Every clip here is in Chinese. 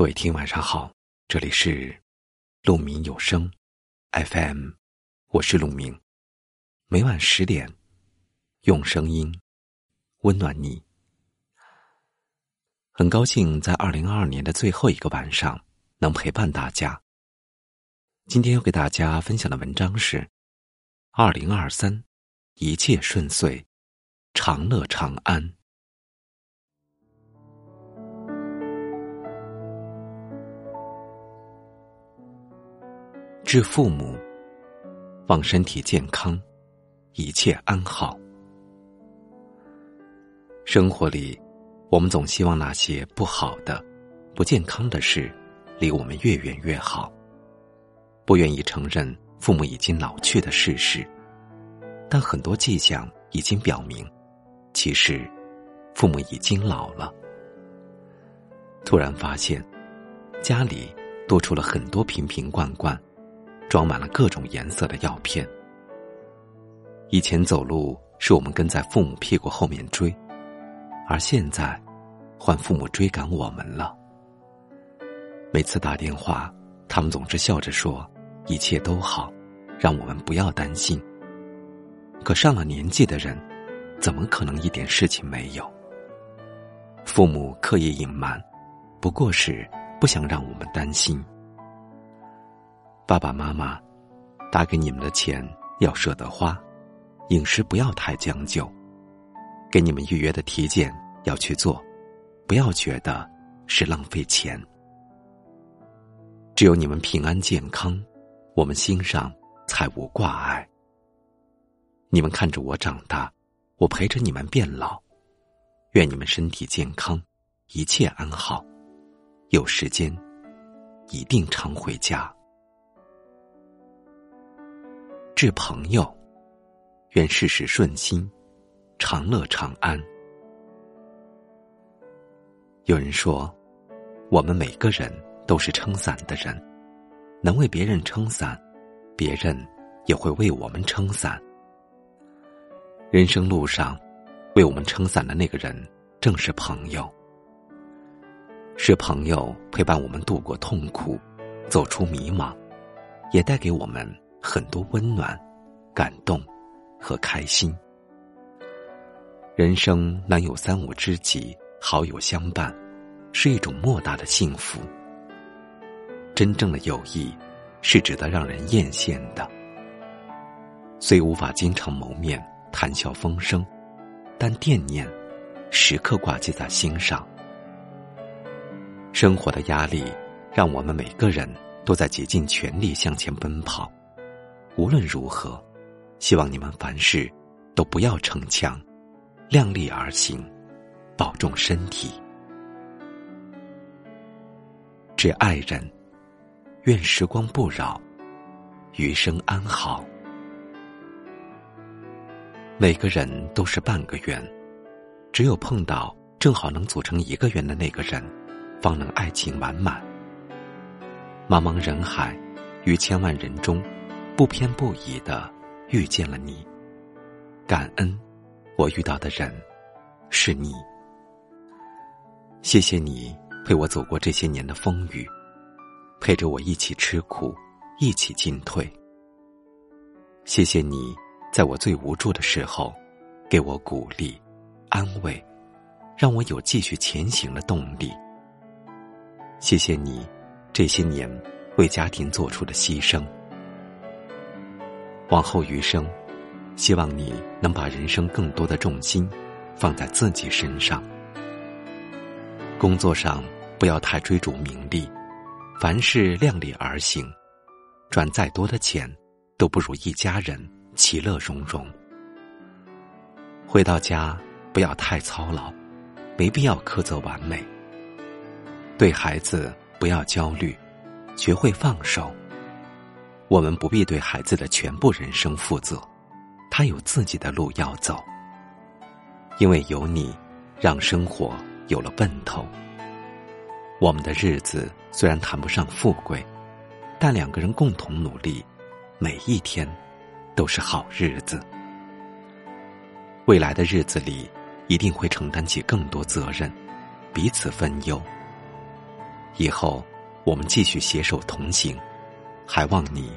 各位听，晚上好，这里是鹿鸣有声 FM，我是鹿鸣，每晚十点用声音温暖你。很高兴在二零二二年的最后一个晚上能陪伴大家。今天要给大家分享的文章是：二零二三一切顺遂，长乐长安。致父母，望身体健康，一切安好。生活里，我们总希望那些不好的、不健康的事离我们越远越好。不愿意承认父母已经老去的事实，但很多迹象已经表明，其实父母已经老了。突然发现，家里多出了很多瓶瓶罐罐。装满了各种颜色的药片。以前走路是我们跟在父母屁股后面追，而现在，换父母追赶我们了。每次打电话，他们总是笑着说一切都好，让我们不要担心。可上了年纪的人，怎么可能一点事情没有？父母刻意隐瞒，不过是不想让我们担心。爸爸妈妈，打给你们的钱要舍得花，饮食不要太将就，给你们预约的体检要去做，不要觉得是浪费钱。只有你们平安健康，我们心上才无挂碍。你们看着我长大，我陪着你们变老，愿你们身体健康，一切安好，有时间一定常回家。致朋友，愿事事顺心，长乐长安。有人说，我们每个人都是撑伞的人，能为别人撑伞，别人也会为我们撑伞。人生路上，为我们撑伞的那个人，正是朋友。是朋友陪伴我们度过痛苦，走出迷茫，也带给我们。很多温暖、感动和开心。人生难有三五知己、好友相伴，是一种莫大的幸福。真正的友谊，是值得让人艳羡的。虽无法经常谋面、谈笑风生，但惦念时刻挂记在心上。生活的压力，让我们每个人都在竭尽全力向前奔跑。无论如何，希望你们凡事都不要逞强，量力而行，保重身体。致爱人，愿时光不扰，余生安好。每个人都是半个圆，只有碰到正好能组成一个圆的那个人，方能爱情满满。茫茫人海，于千万人中。不偏不倚的遇见了你，感恩我遇到的人是你。谢谢你陪我走过这些年的风雨，陪着我一起吃苦，一起进退。谢谢你在我最无助的时候给我鼓励、安慰，让我有继续前行的动力。谢谢你这些年为家庭做出的牺牲。往后余生，希望你能把人生更多的重心放在自己身上。工作上不要太追逐名利，凡事量力而行。赚再多的钱，都不如一家人其乐融融。回到家不要太操劳，没必要苛责完美。对孩子不要焦虑，学会放手。我们不必对孩子的全部人生负责，他有自己的路要走。因为有你，让生活有了奔头。我们的日子虽然谈不上富贵，但两个人共同努力，每一天都是好日子。未来的日子里，一定会承担起更多责任，彼此分忧。以后我们继续携手同行，还望你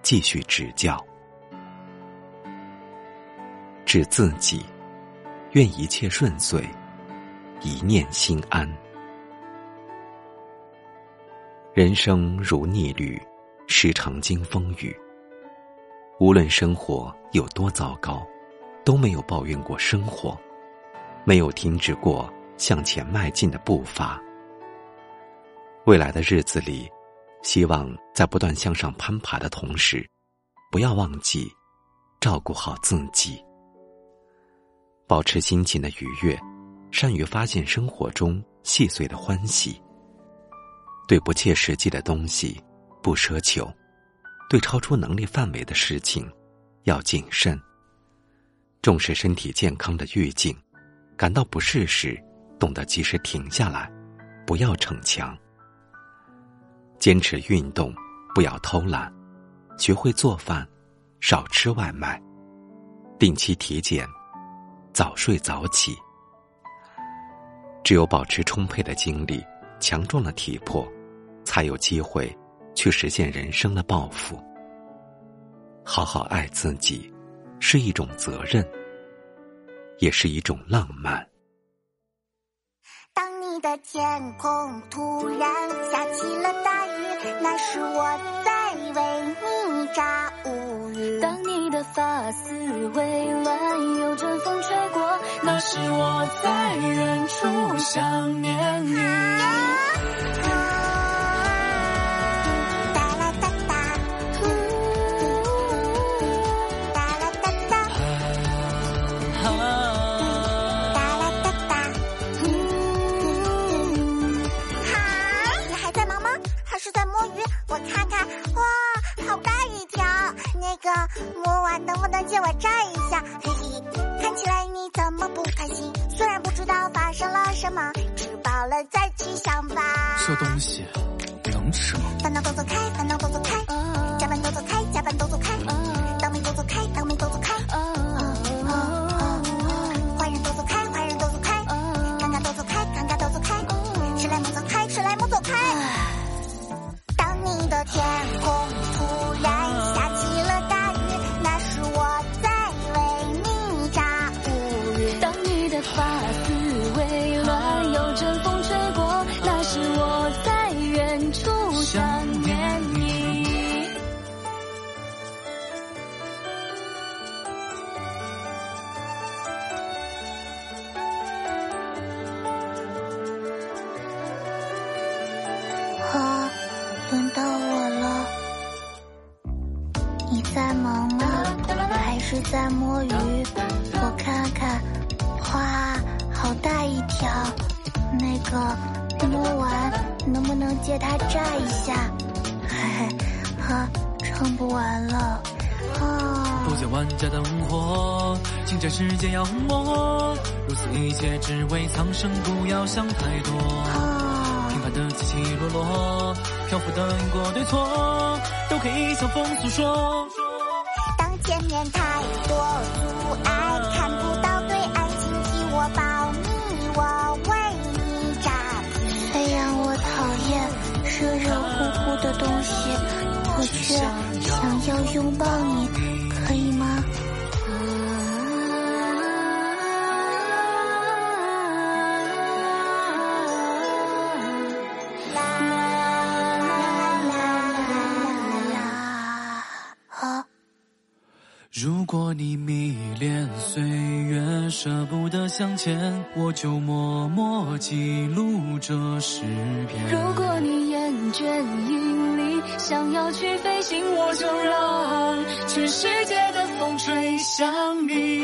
继续指教。致自己，愿一切顺遂，一念心安。人生如逆旅，时常经风雨。无论生活有多糟糕，都没有抱怨过生活，没有停止过向前迈进的步伐。未来的日子里，希望在不断向上攀爬的同时，不要忘记照顾好自己。保持心情的愉悦，善于发现生活中细碎的欢喜。对不切实际的东西不奢求，对超出能力范围的事情要谨慎。重视身体健康的预警，感到不适时，懂得及时停下来，不要逞强。坚持运动，不要偷懒，学会做饭，少吃外卖，定期体检，早睡早起。只有保持充沛的精力，强壮的体魄，才有机会去实现人生的抱负。好好爱自己，是一种责任，也是一种浪漫。当你的天空突然下起了大雨，那是我在为你炸乌云。当你的发丝微乱，有阵风吹过，那是我在远处想念你。摸完能不能借我摘一下？嘿嘿，看起来你怎么不开心？虽然不知道发生了什么，吃饱了再去想吧。这东西能吃吗？烦恼都走开，烦恼都走开，加班都走开，加班都走开，你在忙吗？还是在摸鱼？我看看，哇，好大一条！那个摸完能不能借它炸一下？嘿嘿，哈，唱不完了。啊！不见万家灯火，情这世间妖魔，如此一切只为苍生，不要想太多。平凡的起起落落，漂浮的因果对错，都可以向风诉说。当前面太多阻碍，看不到对爱情替我保密，我为你炸皮。虽然我讨厌热热乎乎的东西，我却想要拥抱你，如果你迷恋岁月，舍不得向前，我就默默记录这诗篇。如果你厌倦引力，想要去飞行，我就让全世界的风吹向你。